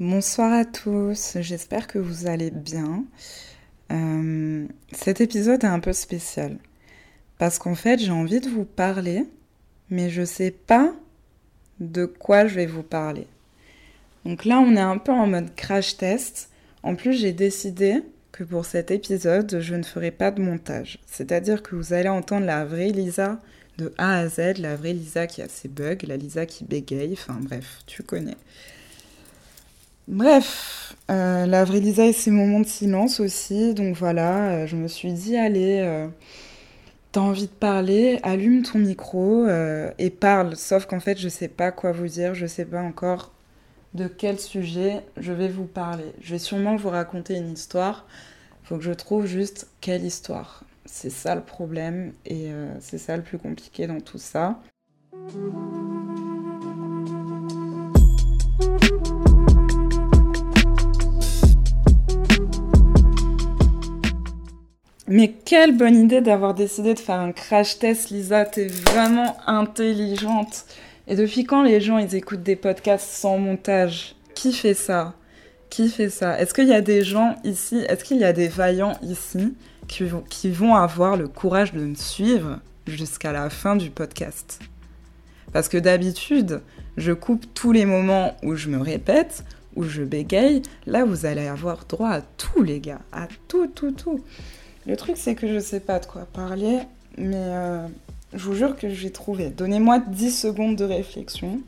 Bonsoir à tous, j'espère que vous allez bien. Euh, cet épisode est un peu spécial parce qu'en fait j'ai envie de vous parler, mais je sais pas de quoi je vais vous parler. Donc là on est un peu en mode crash test. En plus j'ai décidé que pour cet épisode je ne ferai pas de montage. C'est-à-dire que vous allez entendre la vraie Lisa de A à Z, la vraie Lisa qui a ses bugs, la Lisa qui bégaye, enfin bref, tu connais. Bref, euh, la vraie Lisa et ses moments de silence aussi. Donc voilà, euh, je me suis dit, allez, euh, t'as envie de parler, allume ton micro et parle. Sauf qu'en fait, je sais pas quoi vous dire, je sais pas encore de quel sujet je vais vous parler. Je vais sûrement vous raconter une histoire. Faut que je trouve juste quelle histoire. C'est ça le problème et c'est ça le plus compliqué dans tout ça. Mais quelle bonne idée d'avoir décidé de faire un crash test, Lisa. T'es vraiment intelligente. Et depuis quand les gens ils écoutent des podcasts sans montage? Qui fait ça? Qui fait ça? Est-ce qu'il y a des gens ici Est-ce qu'il y a des vaillants ici qui vont, qui vont avoir le courage de me suivre jusqu'à la fin du podcast? Parce que d'habitude, je coupe tous les moments où je me répète, où je bégaye. Là, vous allez avoir droit à tout, les gars. À tout, tout, tout. Le truc, c'est que je sais pas de quoi parler, mais euh, je vous jure que j'ai trouvé. Donnez-moi 10 secondes de réflexion.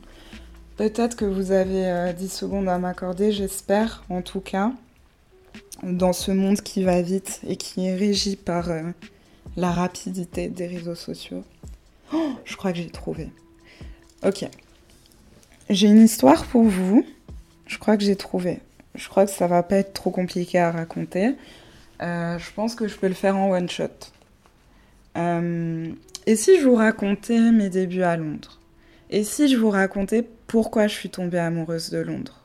Peut-être que vous avez 10 euh, secondes à m'accorder, j'espère, en tout cas, dans ce monde qui va vite et qui est régi par euh, la rapidité des réseaux sociaux. Oh, je crois que j'ai trouvé. Ok. J'ai une histoire pour vous. Je crois que j'ai trouvé. Je crois que ça va pas être trop compliqué à raconter. Euh, je pense que je peux le faire en one shot. Euh, et si je vous racontais mes débuts à Londres? Et si je vous racontais pourquoi je suis tombée amoureuse de Londres?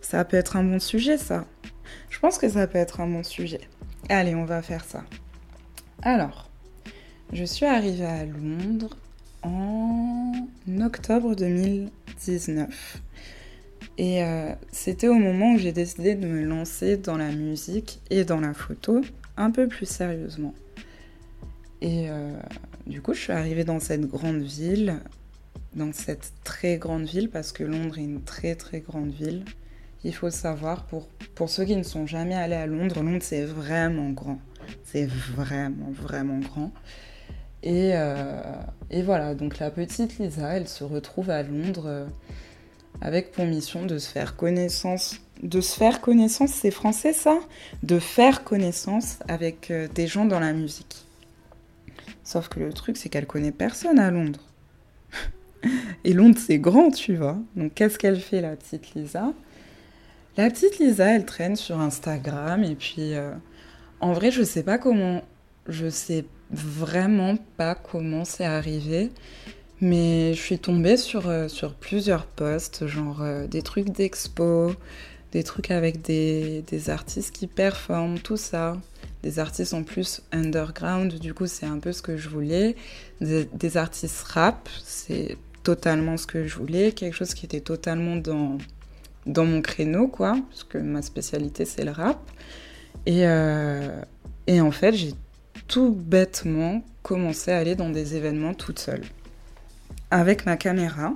Ça peut être un bon sujet, ça. Je pense que ça peut être un bon sujet. Allez, on va faire ça. Alors, je suis arrivée à Londres en octobre 2019. Et euh, c'était au moment où j'ai décidé de me lancer dans la musique et dans la photo un peu plus sérieusement. Et euh, du coup, je suis arrivée dans cette grande ville, dans cette très grande ville, parce que Londres est une très très grande ville. Il faut savoir, pour, pour ceux qui ne sont jamais allés à Londres, Londres c'est vraiment grand. C'est vraiment vraiment grand. Et, euh, et, voilà, donc la petite Lisa, elle se retrouve à Londres avec pour mission de se faire connaissance. De se faire connaissance, c'est français ça? De faire connaissance avec euh, des gens dans la musique. Sauf que le truc, c'est qu'elle connaît personne à Londres. Et Londres, c'est grand, tu vois. Donc qu'est-ce qu'elle fait, la petite Lisa? La petite Lisa, elle traîne sur Instagram et puis... Euh, en vrai, je sais pas comment... Je sais vraiment pas comment c'est arrivé. Mais je suis tombée sur, euh, sur plusieurs posts, genre euh, des trucs d'expo, des trucs avec des, des, artistes qui performent, tout ça. Des artistes en plus underground, du coup c'est un peu ce que je voulais. Des, artistes rap, c'est totalement ce que je voulais, quelque chose qui était totalement dans, dans mon créneau, quoi, parce que ma spécialité c'est le rap. Et, euh, et en fait j'ai tout bêtement commencé à aller dans des événements toute seule avec ma caméra.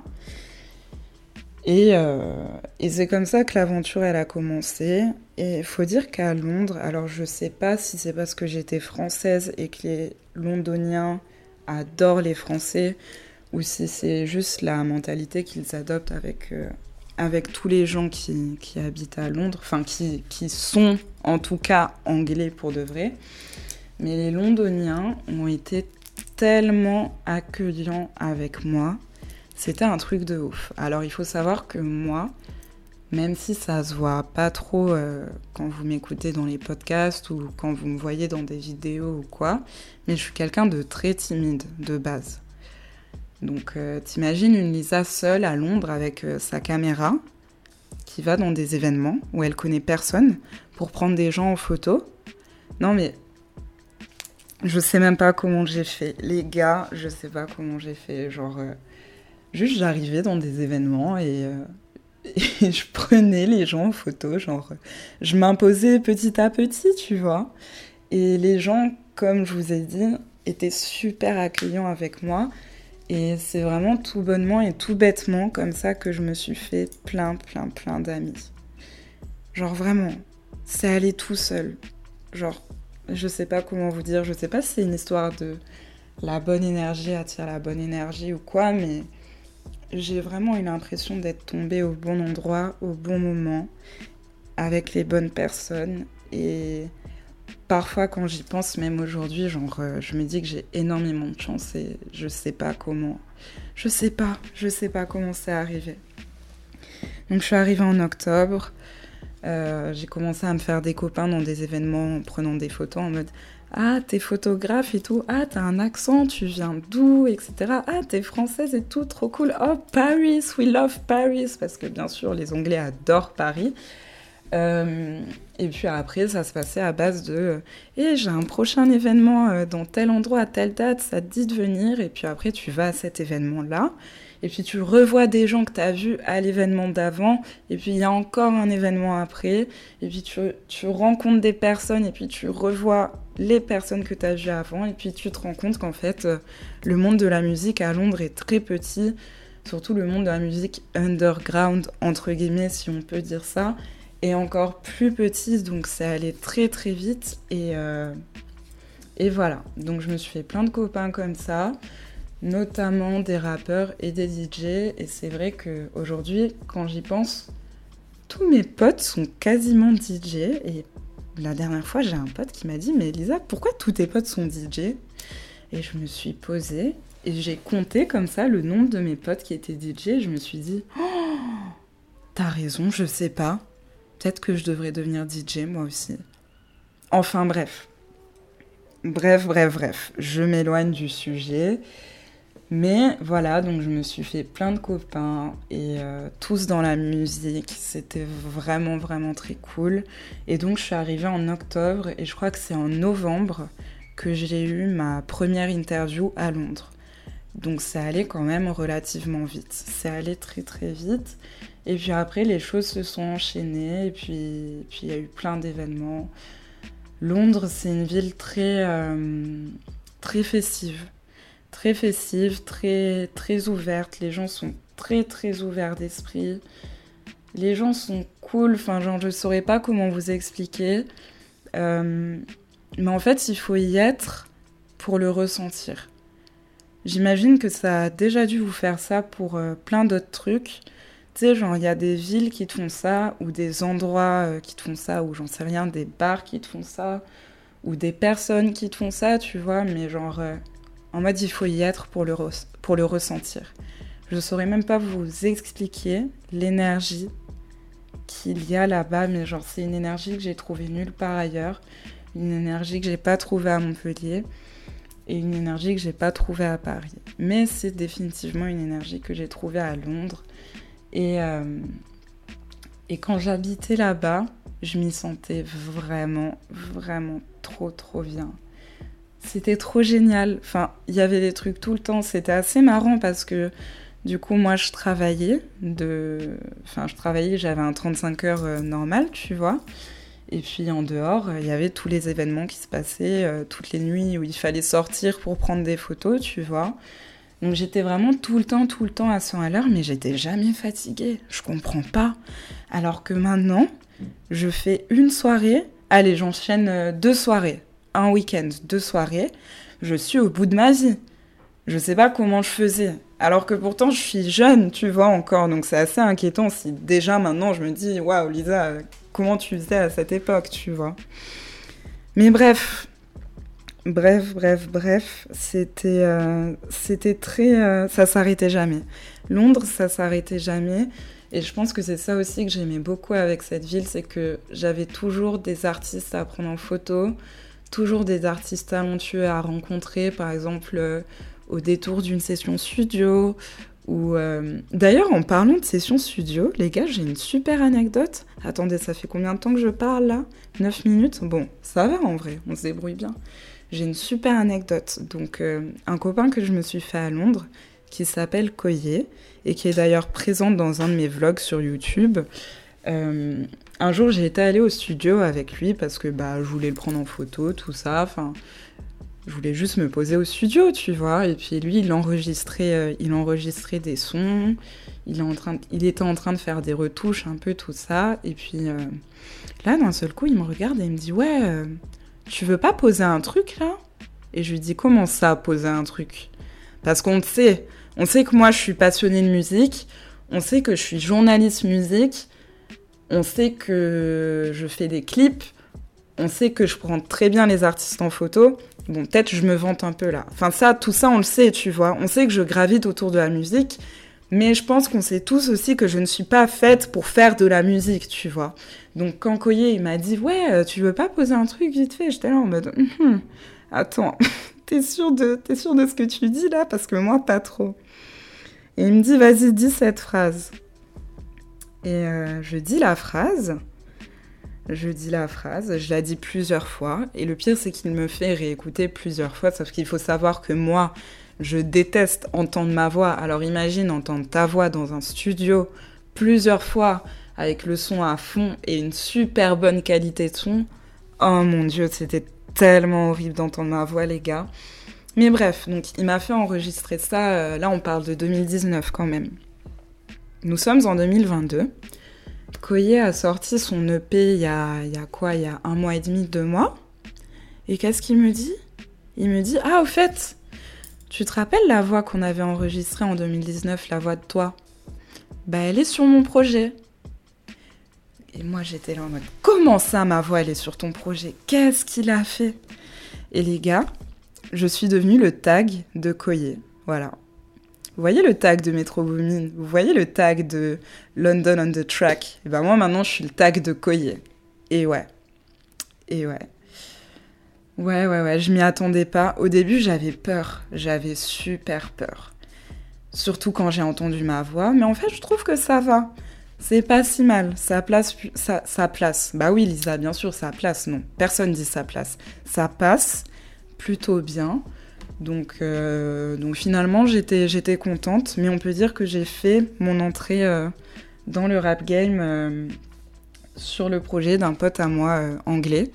Euh, et, c'est comme ça que l'aventure elle a commencé. Et il faut dire qu'à Londres, alors je sais pas si c'est parce que j'étais française et que les Londoniens adorent les Français ou si c'est juste la mentalité qu'ils adoptent avec, euh, avec tous les gens qui, qui, habitent à Londres, enfin qui, qui sont en tout cas anglais pour de vrai. Mais les Londoniens ont été tellement accueillant avec moi. C'était un truc de ouf. Alors il faut savoir que moi, même si ça se voit pas trop euh, quand vous m'écoutez dans les podcasts ou quand vous me voyez dans des vidéos ou quoi, mais je suis quelqu'un de très timide de base. Donc euh, t'imagines une Lisa seule à Londres avec euh, sa caméra qui va dans des événements où elle connaît personne pour prendre des gens en photo? Non mais je sais même pas comment j'ai fait. Les gars, je sais pas comment j'ai fait. Genre, euh, juste j'arrivais dans des événements et, euh, et je prenais les gens en photo, genre je m'imposais petit à petit, tu vois. Et les gens, comme je vous ai dit, étaient super accueillants avec moi. Et c'est vraiment tout bonnement et tout bêtement comme ça que je me suis fait plein, plein, plein d'amis. Genre vraiment, c'est allé tout seul. Genre, je sais pas comment vous dire, je sais pas si c'est une histoire de la bonne énergie attire la bonne énergie ou quoi, mais j'ai vraiment eu l'impression d'être tombée au bon endroit, au bon moment, avec les bonnes personnes. Et parfois, quand j'y pense, même aujourd'hui, genre, euh, je me dis que j'ai énormément de chance et je sais pas comment. Je sais pas, je sais pas comment c'est arrivé. Donc, je suis arrivée en octobre. Euh, j'ai commencé à me faire des copains dans des événements en prenant des photos en mode ah, t'es photographe et tout. Ah, t'as un accent, tu viens d'où, etc. Ah, t'es française et tout, trop cool. Oh, Paris, we love Paris. Parce que bien sûr, les Anglais adorent Paris. Euh, et puis après, ça se passait à base de Eh, j'ai un prochain événement euh, dans tel endroit, à telle date, ça te dit de venir. Et puis après, tu vas à cet événement-là. Et puis tu revois des gens que tu as vus à l'événement d'avant, et puis il y a encore un événement après, et puis tu, tu rencontres des personnes, et puis tu revois les personnes que tu as vues avant, et puis tu te rends compte qu'en fait, euh, le monde de la musique à Londres est très petit, surtout le monde de la musique underground, entre guillemets, si on peut dire ça, est encore plus petit, donc c'est allé très très vite, et, euh, et voilà. Donc je me suis fait plein de copains comme ça notamment des rappeurs et des DJ. Et c'est vrai qu'aujourd'hui, quand j'y pense, tous mes potes sont quasiment DJ. Et la dernière fois, j'ai un pote qui m'a dit Mais Elisa, pourquoi tous tes potes sont DJ Et je me suis posée et j'ai compté comme ça le nombre de mes potes qui étaient DJ. Je me suis dit oh, T'as raison, je sais pas. Peut-être que je devrais devenir DJ moi aussi. Enfin bref. Bref, bref, bref. Je m'éloigne du sujet. Mais voilà, donc je me suis fait plein de copains et euh, tous dans la musique. C'était vraiment, vraiment très cool. Et donc je suis arrivée en octobre et je crois que c'est en novembre que j'ai eu ma première interview à Londres. Donc ça allait quand même relativement vite. C'est allé très très vite. Et puis après, les choses se sont enchaînées et puis il y a eu plein d'événements. Londres, c'est une ville très, euh, très festive très festive, très, très ouverte. Les gens sont très, très ouverts d'esprit. Les gens sont cool. Enfin, genre, je saurais pas comment vous expliquer. Euh, mais en fait, il faut y être pour le ressentir. J'imagine que ça a déjà dû vous faire ça pour euh, plein d'autres trucs. Tu sais, genre, il y a des villes qui te font ça, ou des endroits euh, qui te font ça, ou j'en sais rien, des bars qui te font ça, ou des personnes qui te font ça, tu vois, mais genre, en mode, il faut y être pour le, ressentir. Je ne saurais même pas vous expliquer l'énergie qu'il y a là-bas, mais genre, c'est une énergie que j'ai trouvée nulle part ailleurs. Une énergie que j'ai pas trouvée à Montpellier et une énergie que j'ai pas trouvée à Paris. Mais c'est définitivement une énergie que j'ai trouvée à Londres. Et, euh, et quand j'habitais là-bas, je m'y sentais vraiment, vraiment trop, trop bien. C'était trop génial. Enfin, il y avait des trucs tout le temps. C'était assez marrant parce que du coup, moi, je travaillais. De... Enfin, je travaillais, j'avais un 35 heures euh, normal, tu vois. Et puis en dehors, il y avait tous les événements qui se passaient, euh, toutes les nuits où il fallait sortir pour prendre des photos, tu vois. Donc j'étais vraiment tout le temps, tout le temps à 100 à l'heure, mais j'étais jamais fatiguée. Je comprends pas. Alors que maintenant, je fais une soirée. Allez, j'enchaîne euh, deux soirées un week-end, deux soirées, je suis au bout de ma vie. Je sais pas comment je faisais. Alors que pourtant, je suis jeune, tu vois, encore. Donc c'est assez inquiétant si déjà maintenant je me dis, waouh, Lisa, comment tu faisais à cette époque, tu vois. Mais bref, bref, bref, bref, c'était euh, très. Euh, ça s'arrêtait jamais. Londres, ça s'arrêtait jamais. Et je pense que c'est ça aussi que j'aimais beaucoup avec cette ville, c'est que j'avais toujours des artistes à prendre en photo toujours des artistes talentueux à rencontrer, par exemple euh, au détour d'une session studio. Ou euh, D'ailleurs, en parlant de session studio, les gars, j'ai une super anecdote. Attendez, ça fait combien de temps que je parle là? 9 minutes? Bon, ça va en vrai, on se débrouille bien. J'ai une super anecdote. Donc, euh, un copain que je me suis fait à Londres, qui s'appelle Koye et qui est d'ailleurs présente dans un de mes vlogs sur YouTube. Euh, un jour, j'ai été allée au studio avec lui parce que bah, je voulais le prendre en photo, tout ça. Enfin, je voulais juste me poser au studio, tu vois. Et puis lui, il enregistrait, euh, il enregistrait des sons. Il, est en train il était en train de faire des retouches, un peu tout ça. Et puis euh, là, d'un seul coup, il me regarde et il me dit Ouais, tu veux pas poser un truc là? Et je lui dis Comment ça, poser un truc? Parce qu'on sait, on sait que moi, je suis passionnée de musique. On sait que je suis journaliste musique on sait que je fais des clips, on sait que je prends très bien les artistes en photo. Bon, peut-être je me vante un peu là. Enfin, ça, tout ça, on le sait, tu vois. On sait que je gravite autour de la musique, mais je pense qu'on sait tous aussi que je ne suis pas faite pour faire de la musique, tu vois. Donc, quand Koye, il m'a dit, ouais, euh, tu veux pas poser un truc vite fait J'étais là en mode, hum, attends, t'es sûr, de, sûr de ce que tu dis là? Parce que moi, pas trop. Et il me dit, vas-y, dis cette phrase. Et euh, je dis la phrase. Je dis la phrase, je la dis plusieurs fois. Et le pire, c'est qu'il me fait réécouter plusieurs fois. Sauf qu'il faut savoir que moi, je déteste entendre ma voix. Alors imagine entendre ta voix dans un studio plusieurs fois avec le son à fond et une super bonne qualité de son. Oh mon dieu, c'était tellement horrible d'entendre ma voix, les gars. Mais bref, donc il m'a fait enregistrer ça. Euh, là, on parle de 2019 quand même. Nous sommes en 2022. Koye a sorti son EP il y a, il y a quoi Il y a un mois et demi, deux mois. Et qu'est-ce qu'il me dit? Il me dit Ah, au fait, tu te rappelles la voix qu'on avait enregistrée en 2019, la voix de toi? Bah, elle est sur mon projet. Et moi, j'étais là en mode Comment ça, ma voix, elle est sur ton projet? Qu'est-ce qu'il a fait? Et les gars, je suis devenue le tag de Koye. Voilà. Vous voyez le tag de Metro Boomin? Vous voyez le tag de London on the Track? Et ben moi maintenant je suis le tag de Koye. Et ouais. Et ouais. Ouais, ouais, ouais, je m'y attendais pas. Au début j'avais peur. J'avais super peur. Surtout quand j'ai entendu ma voix. Mais en fait je trouve que ça va. C'est pas si mal. Ça place, ça, ça place. Bah oui Lisa, bien sûr, ça place. Non, personne dit ça place. Ça passe plutôt bien. Donc, euh, donc finalement, j'étais, j'étais contente, mais on peut dire que j'ai fait mon entrée euh, dans le rap game euh, sur le projet d'un pote à moi anglais.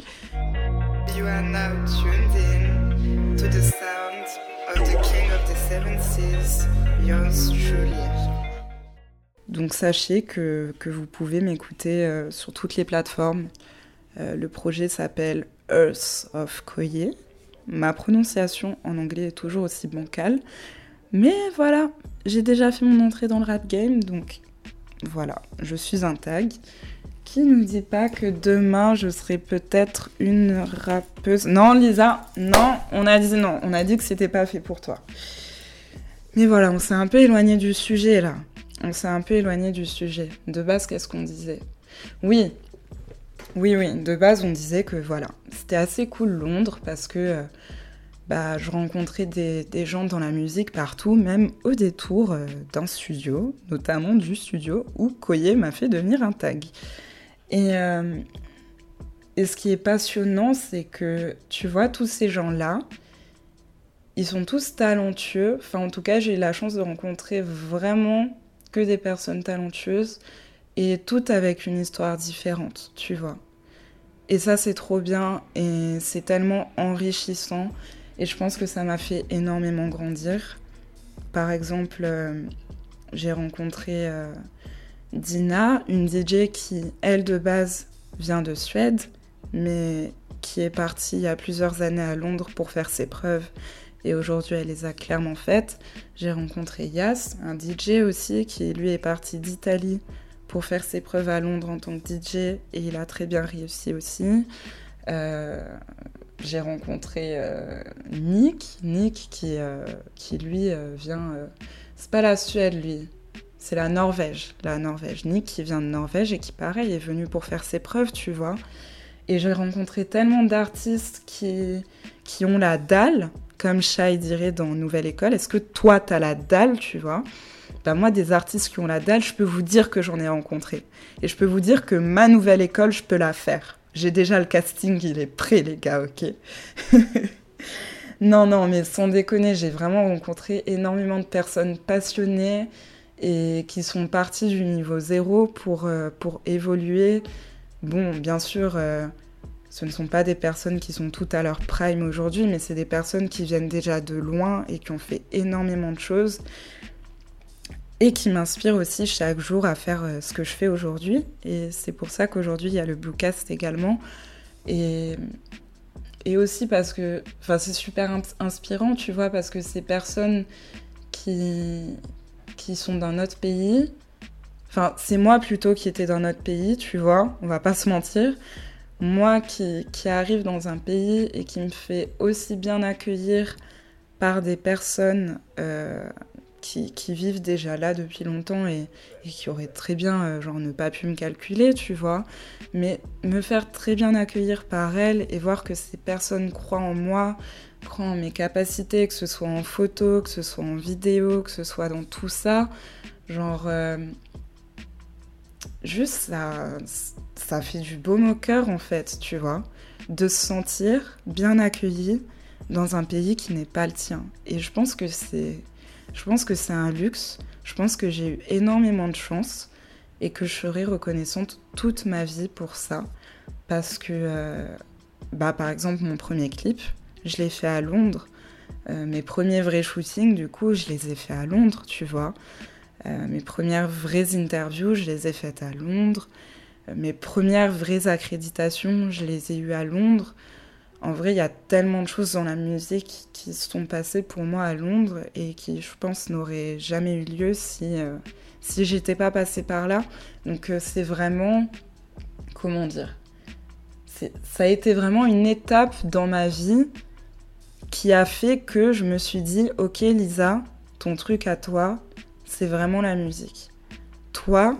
Donc sachez que, que vous pouvez m'écouter sur toutes les plateformes. le projet s'appelle Earth of Koye. Ma prononciation en anglais est toujours aussi bancale. Mais voilà, j'ai déjà fait mon entrée dans le rap game, donc voilà, je suis un tag. Qui nous dit pas que demain je serai peut-être une rappeuse Non, Lisa, non, on a dit non, on a dit que c'était pas fait pour toi. Mais voilà, on s'est un peu éloigné du sujet là. On s'est un peu éloigné du sujet. De base, qu'est-ce qu'on disait? Oui, oui, oui, de base, on disait que voilà, c'était assez cool Londres parce que euh, bah, je rencontrais des, gens dans la musique partout, même au détour euh, d'un studio, notamment du studio où Koye m'a fait devenir un tag. Et, euh, et ce qui est passionnant, c'est que tu vois, tous ces gens-là, ils sont tous talentueux. Enfin, en tout cas, j'ai eu la chance de rencontrer vraiment que des personnes talentueuses et toutes avec une histoire différente, tu vois. Et ça, c'est trop bien et c'est tellement enrichissant. Et je pense que ça m'a fait énormément grandir. Par exemple, euh, j'ai rencontré euh, Dina, une DJ qui, elle, de base, vient de Suède, mais qui est partie il y a plusieurs années à Londres pour faire ses preuves. Et aujourd'hui, elle les a clairement faites. J'ai rencontré Yas, un DJ aussi, qui lui est parti d'Italie pour faire ses preuves à Londres en tant que DJ et il a très bien réussi aussi. Euh, j'ai rencontré euh, Nick, Nick qui, euh, qui lui vient. c'est pas la Suède lui, c'est la Norvège. La Norvège. Nick qui vient de Norvège et qui, pareil, est venu pour faire ses preuves, tu vois. Et j'ai rencontré tellement d'artistes qui, qui ont la dalle, comme Shai dirait dans Nouvelle École. Est-ce que toi, t'as la dalle, tu vois? Bah, moi, des artistes qui ont la dalle, je peux vous dire que j'en ai rencontré. Et je peux vous dire que ma nouvelle école, je peux la faire. J'ai déjà le casting, il est prêt, les gars, ok? Non, non, mais sans déconner, j'ai vraiment rencontré énormément de personnes passionnées et qui sont parties du niveau zéro pour, euh, évoluer. Bon, bien sûr, euh, ce ne sont pas des personnes qui sont toutes à leur prime aujourd'hui, mais c'est des personnes qui viennent déjà de loin et qui ont fait énormément de choses et qui m'inspirent aussi chaque jour à faire euh, ce que je fais aujourd'hui. Et c'est pour ça qu'aujourd'hui, il y a le Bluecast également. Et, et aussi parce que c'est super inspirant, tu vois, parce que ces personnes qui, qui sont d'un autre pays, enfin, c'est moi plutôt qui étais dans notre pays, tu vois, on va pas se mentir. Moi qui, qui arrive dans un pays et qui me fait aussi bien accueillir par des personnes euh, qui, vivent déjà là depuis longtemps et, qui auraient très bien, euh, genre, ne pas pu me calculer, tu vois. Mais me faire très bien accueillir par elles et voir que ces personnes croient en moi, croient en mes capacités, que ce soit en photo, que ce soit en vidéo, que ce soit dans tout ça, genre. Euh, juste ça, ça fait du baume au cœur en fait, tu vois, de se sentir bien accueilli dans un pays qui n'est pas le tien. Et je pense que c'est je pense que c'est un luxe. Je pense que j'ai eu énormément de chance et que je serai reconnaissante toute ma vie pour ça. Parce que, euh, bah, par exemple, mon premier clip, je l'ai fait à Londres. Euh, mes premiers vrais shootings, du coup, je les ai faits à Londres, tu vois. Euh, mes premières vraies interviews, je les ai faites à Londres. mes premières vraies accréditations, je les ai eues à Londres en vrai, il y a tellement de choses dans la musique qui sont passées pour moi à Londres et qui, je pense, n'auraient jamais eu lieu si, euh, si j'étais pas passée par là. Donc, euh, c'est vraiment. Comment dire Ça a été vraiment une étape dans ma vie qui a fait que je me suis dit Ok, Lisa, ton truc à toi, c'est vraiment la musique. Toi,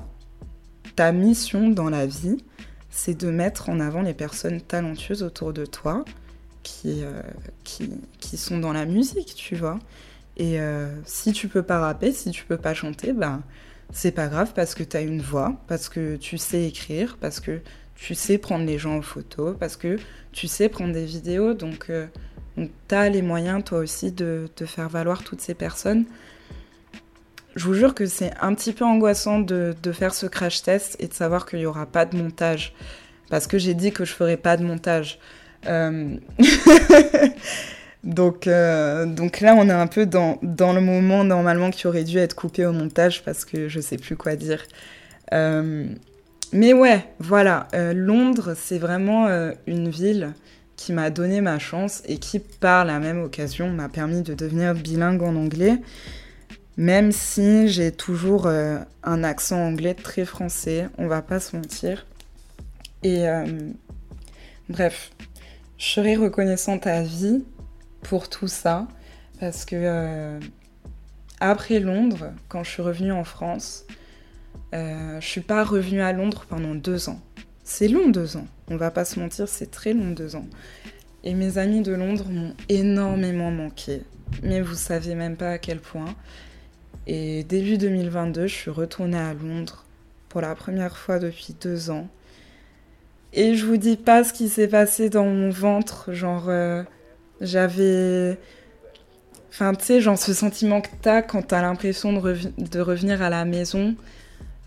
ta mission dans la vie, c'est de mettre en avant les personnes talentueuses autour de toi qui, euh, qui, qui, sont dans la musique, tu vois. Et euh, si tu peux pas rapper, si tu peux pas chanter, ben c'est pas grave parce que tu as une voix, parce que tu sais écrire, parce que tu sais prendre les gens en photo, parce que tu sais prendre des vidéos. Donc, euh, tu as les moyens, toi aussi, de, de faire valoir toutes ces personnes je vous jure que c'est un petit peu angoissant de, faire ce crash test et de savoir qu'il n'y aura pas de montage. Parce que j'ai dit que je ferais pas de montage. Euh, donc, euh, donc là, on est un peu dans, le moment normalement qui aurait dû être coupé au montage parce que je sais plus quoi dire. Euh, mais ouais, voilà, Londres, c'est vraiment une ville qui m'a donné ma chance et qui, par la même occasion, m'a permis de devenir bilingue en anglais même si j'ai toujours euh, un accent anglais très français, on va pas se mentir. Et euh, bref, je serai reconnaissante à vie pour tout ça, parce que euh, après Londres, quand je suis revenue en France, je suis pas revenue à Londres pendant deux ans. C'est long deux ans, on va pas se mentir, c'est très long deux ans. Et mes amis de Londres m'ont énormément manqué, mais vous savez même pas à quel point. Et début 2022, je suis retournée à Londres pour la première fois depuis deux ans. Et je vous dis pas ce qui s'est passé dans mon ventre. Genre, euh, j'avais. Enfin, tu sais, genre ce sentiment que t'as quand t'as l'impression de, revenir à la maison.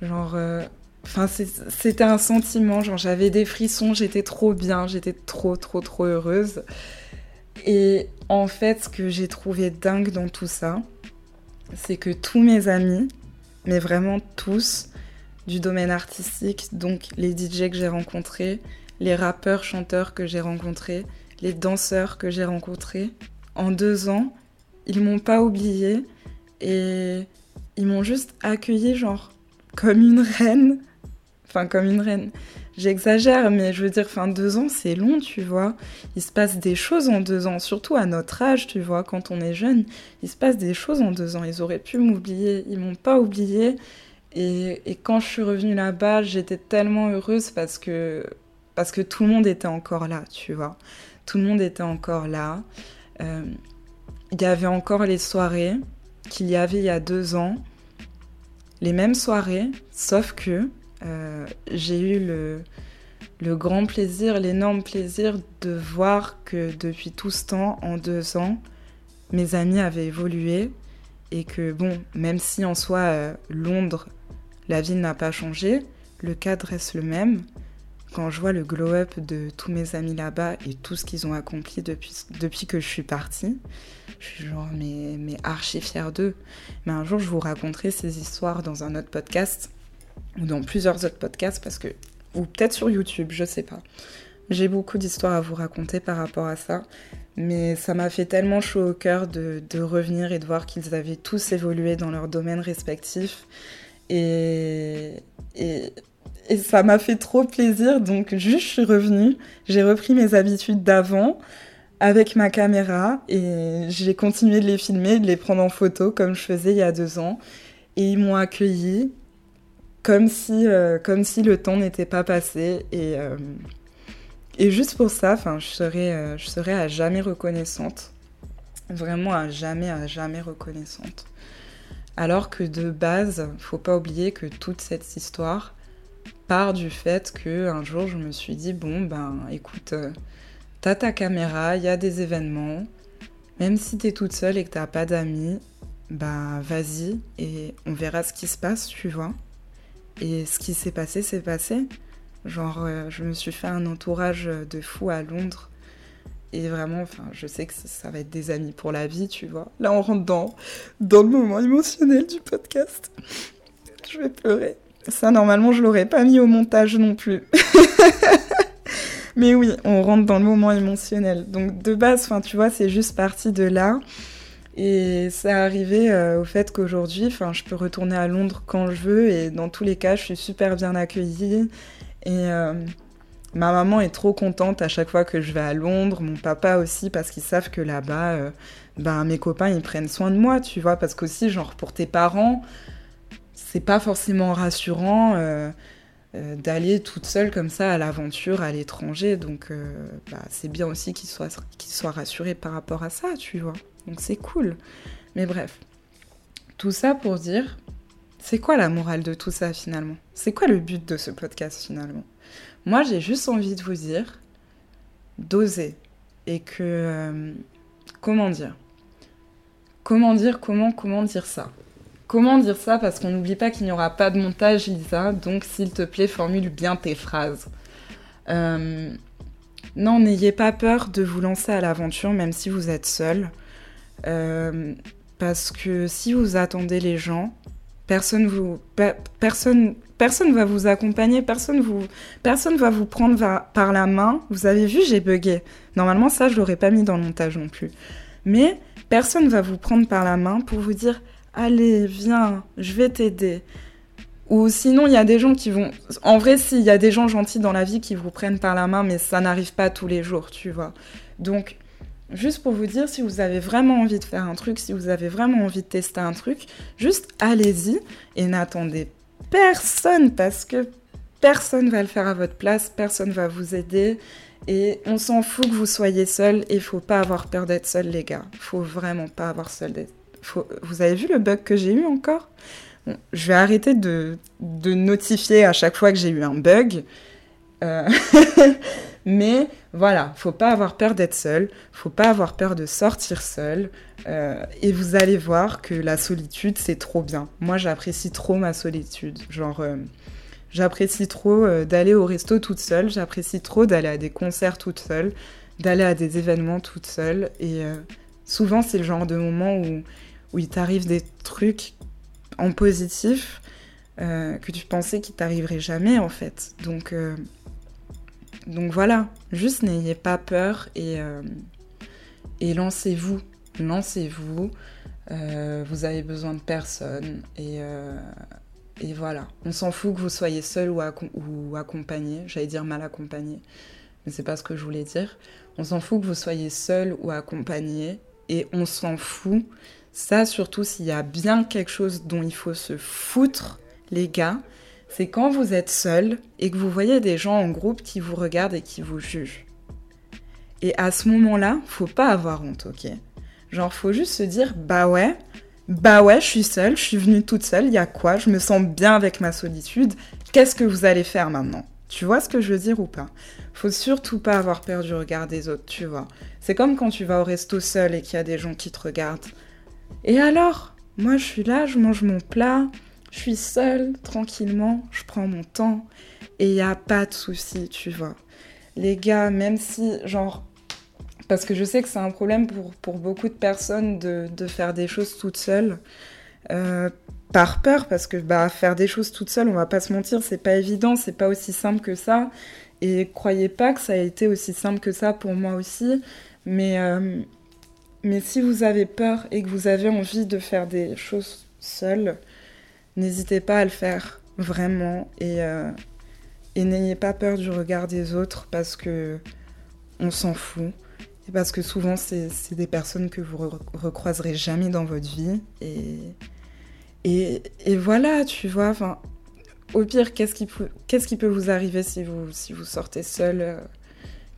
Genre. Euh, enfin, c'était un sentiment. Genre, j'avais des frissons, j'étais trop bien, j'étais trop, trop, trop heureuse. Et en fait, ce que j'ai trouvé dingue dans tout ça, c'est que tous mes amis, mais vraiment tous, du domaine artistique, donc les DJ que j'ai rencontrés, les rappeurs, chanteurs que j'ai rencontrés, les danseurs que j'ai rencontrés, en deux ans, ils m'ont pas oublié et ils m'ont juste accueilli genre comme une reine, enfin comme une reine. J'exagère, mais je veux dire, fin deux ans, c'est long, tu vois. Il se passe des choses en deux ans, surtout à notre âge, tu vois, quand on est jeune. Il se passe des choses en deux ans. Ils auraient pu m'oublier, ils m'ont pas oublié. Et, et, quand je suis revenue là-bas, j'étais tellement heureuse parce que, parce que tout le monde était encore là, tu vois. Tout le monde était encore là. Euh, il y avait encore les soirées qu'il y avait il y a deux ans. Les mêmes soirées, sauf que euh, j'ai eu le, grand plaisir, l'énorme plaisir de voir que depuis tout ce temps, en deux ans, mes amis avaient évolué et que, bon, même si en soi, euh, Londres, la ville n'a pas changé, le cadre reste le même. Quand je vois le glow-up de tous mes amis là-bas et tout ce qu'ils ont accompli depuis, depuis que je suis partie, je suis genre, mais, mais archi fière d'eux. Mais un jour, je vous raconterai ces histoires dans un autre podcast ou dans plusieurs autres podcasts parce que ou peut-être sur YouTube, je sais pas. J'ai beaucoup d'histoires à vous raconter par rapport à ça, mais ça m'a fait tellement chaud au cœur de, revenir et de voir qu'ils avaient tous évolué dans leurs domaines respectifs. Et, et, et ça m'a fait trop plaisir, donc juste je suis revenue, j'ai repris mes habitudes d'avant avec ma caméra et j'ai continué de les filmer, de les prendre en photo comme je faisais il y a deux ans. Et ils m'ont accueilli comme si, euh, comme si le temps n'était pas passé. Et, euh, et juste pour ça, je serais, euh, je serais à jamais reconnaissante. Vraiment à jamais, à jamais reconnaissante. Alors que de base, faut pas oublier que toute cette histoire part du fait que un jour je me suis dit bon ben écoute, t'as ta caméra, il y a des événements, même si t'es toute seule et que t'as pas d'amis, bah vas-y et on verra ce qui se passe, tu vois. Et ce qui s'est passé, s'est passé. Genre, euh, je me suis fait un entourage de fou à Londres. Et vraiment, enfin, je sais que ça, va être des amis pour la vie, tu vois. Là, on rentre dans, dans le moment émotionnel du podcast. Je vais pleurer. Ça, normalement, je l'aurais pas mis au montage non plus. Mais oui, on rentre dans le moment émotionnel. Donc, de base, enfin, tu vois, c'est juste parti de là. Et ça arrivé euh, au fait qu'aujourd'hui, je peux retourner à Londres quand je veux et dans tous les cas, je suis super bien accueillie. Et euh, ma maman est trop contente à chaque fois que je vais à Londres, mon papa aussi, parce qu'ils savent que là-bas, euh, ben, mes copains, ils prennent soin de moi, tu vois, parce qu'aussi, genre, pour tes parents, c'est pas forcément rassurant. d'aller toute seule comme ça à l'aventure à l'étranger. Donc bah, c'est bien aussi qu'ils soient, qu'ils soient rassurés par rapport à ça, tu vois. Donc c'est cool. Mais bref, tout ça pour dire, c'est quoi la morale de tout ça finalement? C'est quoi le but de ce podcast finalement? Moi j'ai juste envie de vous dire d'oser. Et que... Euh, comment dire? Comment dire, comment, comment dire ça? Comment dire ça? Parce qu'on n'oublie pas qu'il n'y aura pas de montage, Lisa, donc s'il te plaît, formule bien tes phrases. Euh, non, n'ayez pas peur de vous lancer à l'aventure, même si vous êtes seul. Euh, parce que si vous attendez les gens, personne vous personne personne va vous accompagner, personne vous personne va vous prendre par la main. Vous avez vu, j'ai bugué. Normalement ça je l'aurais pas mis dans le montage non plus. Mais personne va vous prendre par la main pour vous dire "Allez, viens, je vais t'aider." Ou sinon, il y a des gens qui vont. En vrai, si, il y a des gens gentils dans la vie qui vous prennent par la main, mais ça n'arrive pas tous les jours, tu vois. Donc, Juste pour vous dire, si vous avez vraiment envie de faire un truc, si vous avez vraiment envie de tester un truc, juste allez-y et n'attendez personne parce que personne va le faire à votre place, personne va vous aider et on s'en fout que vous soyez seul et il faut pas avoir peur d'être seul les gars. Faut vraiment pas avoir seul. Vous avez vu le bug que j'ai eu encore? Je vais arrêter de... de notifier à chaque fois que j'ai eu un bug. Euh... Mais voilà, faut pas avoir peur d'être seul, faut pas avoir peur de sortir seul. Euh, et vous allez voir que la solitude, c'est trop bien. Moi, j'apprécie trop ma solitude. Genre, euh, j'apprécie trop euh, d'aller au resto toute seule, j'apprécie trop d'aller à des concerts toute seule, d'aller à des événements toute seule. Et souvent, c'est le genre de moment où, où il t'arrive des trucs en positif que tu pensais qu'il t'arriverait jamais, en fait. Donc donc voilà, juste n'ayez pas peur et, euh, lancez-vous. Lancez-vous. Euh, vous avez besoin de personne. Et, euh, et voilà. On s'en fout que vous soyez seul ou, ou accompagné. J'allais dire mal accompagné, mais c'est pas ce que je voulais dire. On s'en fout que vous soyez seul ou accompagné. Et on s'en fout. Ça, surtout s'il y a bien quelque chose dont il faut se foutre, les gars, c'est quand vous êtes seul et que vous voyez des gens en groupe qui vous regardent et qui vous jugent. Et à ce moment-là, faut pas avoir honte, ok? Genre, faut juste se dire, bah ouais, bah ouais, je suis seule, je suis venue toute seule, il y a quoi? Je me sens bien avec ma solitude, qu'est-ce que vous allez faire maintenant? Tu vois ce que je veux dire ou pas? Faut surtout pas avoir peur du regard des autres, tu vois. C'est comme quand tu vas au resto seul et qu'il y a des gens qui te regardent. Et alors? Moi, je suis là, je mange mon plat, je suis seule, tranquillement, je prends mon temps, et il n'y a pas de souci, tu vois. Les gars, même si, genre, parce que je sais que c'est un problème pour, pour beaucoup de personnes de, de faire des choses toutes seules. Euh, par peur, parce que bah, faire des choses toute seule, on va pas se mentir, c'est pas évident, c'est pas aussi simple que ça. Et croyez pas que ça a été aussi simple que ça pour moi aussi. Mais, euh, mais si vous avez peur et que vous avez envie de faire des choses seule, n'hésitez pas à le faire vraiment et, euh, et n'ayez pas peur du regard des autres parce que on s'en fout. Et parce que souvent, c'est des personnes que vous recroiserez jamais dans votre vie. Et, voilà, tu vois, enfin, au pire, qu'est-ce qui, peut, vous arriver si vous, si vous sortez seul euh,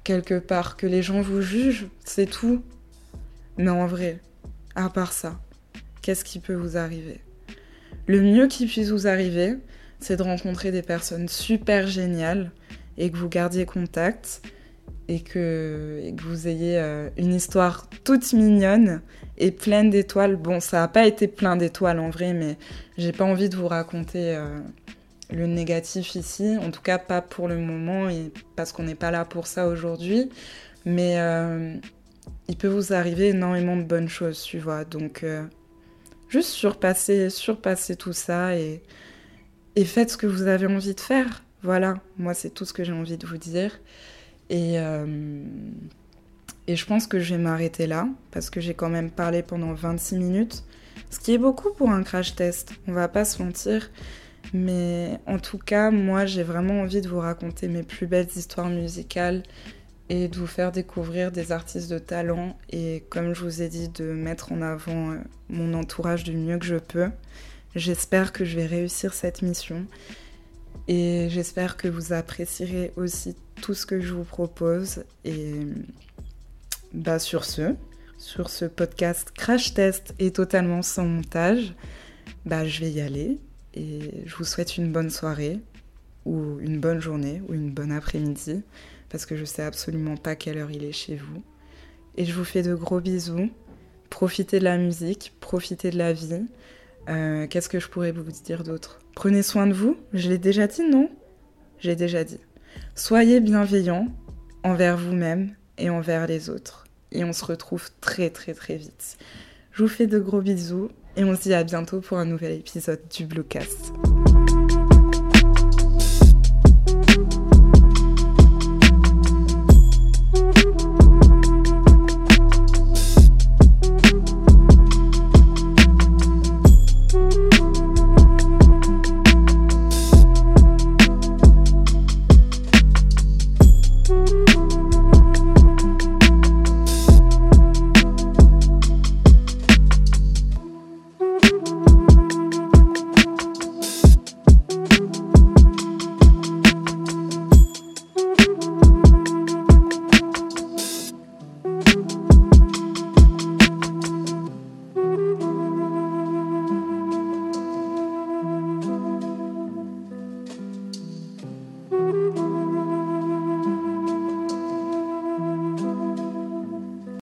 quelque part? Que les gens vous jugent, c'est tout. Mais en vrai, à part ça, qu'est-ce qui peut vous arriver? Le mieux qui puisse vous arriver, c'est de rencontrer des personnes super géniales et que vous gardiez contact et que, vous ayez euh, une histoire toute mignonne et pleine d'étoiles. Bon, ça n'a pas été plein d'étoiles en vrai, mais j'ai pas envie de vous raconter euh, le négatif ici, en tout cas pas pour le moment, et parce qu'on n'est pas là pour ça aujourd'hui. Mais euh, il peut vous arriver énormément de bonnes choses, tu vois. Donc, juste surpasser, surpasser tout ça et, faites ce que vous avez envie de faire. Voilà, moi c'est tout ce que j'ai envie de vous dire. Et, euh, et je pense que je vais m'arrêter là, parce que j'ai quand même parlé pendant 26 minutes, ce qui est beaucoup pour un crash test, on va pas se mentir. Mais en tout cas, moi j'ai vraiment envie de vous raconter mes plus belles histoires musicales et de vous faire découvrir des artistes de talent et comme je vous ai dit, de mettre en avant euh, mon entourage du mieux que je peux. J'espère que je vais réussir cette mission et j'espère que vous apprécierez aussi tout ce que je vous propose. Et bah, sur ce, sur ce podcast Crash Test et totalement sans montage, bah, je vais y aller. Et je vous souhaite une bonne soirée, ou une bonne journée, ou une bonne après-midi, parce que je sais absolument pas quelle heure il est chez vous. Et je vous fais de gros bisous. Profitez de la musique, profitez de la vie. Euh, qu'est-ce que je pourrais vous dire d'autre? Prenez soin de vous. Je l'ai déjà dit, non? J'ai déjà dit. Soyez bienveillants envers vous-même et envers les autres. Et on se retrouve très très très vite. Je vous fais de gros bisous et on se dit à bientôt pour un nouvel épisode du Bluecast.